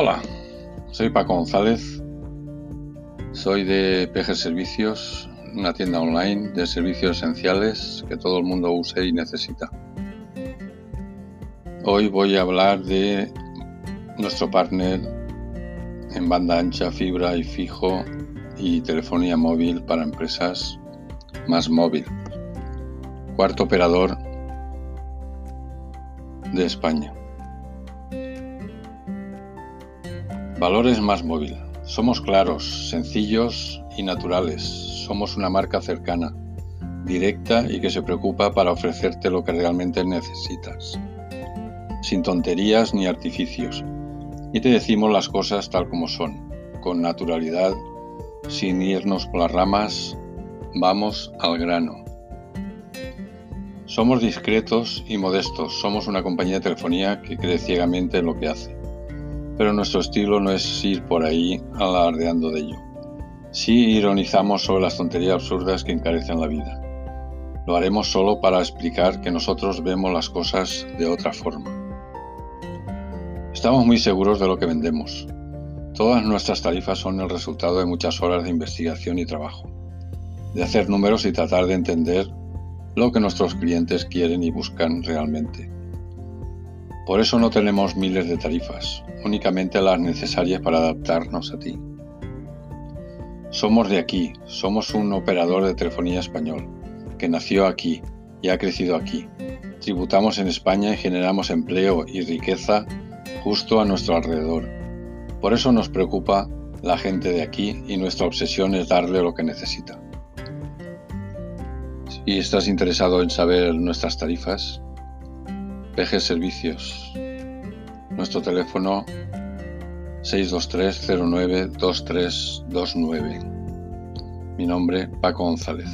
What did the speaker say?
Hola, soy Paco González, soy de PG Servicios, una tienda online de servicios esenciales que todo el mundo use y necesita. Hoy voy a hablar de nuestro partner en banda ancha, fibra y fijo y telefonía móvil para empresas más móvil. Cuarto operador de España. Valores más móvil. Somos claros, sencillos y naturales. Somos una marca cercana, directa y que se preocupa para ofrecerte lo que realmente necesitas. Sin tonterías ni artificios. Y te decimos las cosas tal como son, con naturalidad, sin irnos por las ramas, vamos al grano. Somos discretos y modestos, somos una compañía de telefonía que cree ciegamente en lo que hace pero nuestro estilo no es ir por ahí alardeando de ello. Sí ironizamos sobre las tonterías absurdas que encarecen la vida. Lo haremos solo para explicar que nosotros vemos las cosas de otra forma. Estamos muy seguros de lo que vendemos. Todas nuestras tarifas son el resultado de muchas horas de investigación y trabajo, de hacer números y tratar de entender lo que nuestros clientes quieren y buscan realmente. Por eso no tenemos miles de tarifas, únicamente las necesarias para adaptarnos a ti. Somos de aquí, somos un operador de telefonía español, que nació aquí y ha crecido aquí. Tributamos en España y generamos empleo y riqueza justo a nuestro alrededor. Por eso nos preocupa la gente de aquí y nuestra obsesión es darle lo que necesita. Si estás interesado en saber nuestras tarifas, PG Servicios. Nuestro teléfono 623 09 2329. Mi nombre Paco González.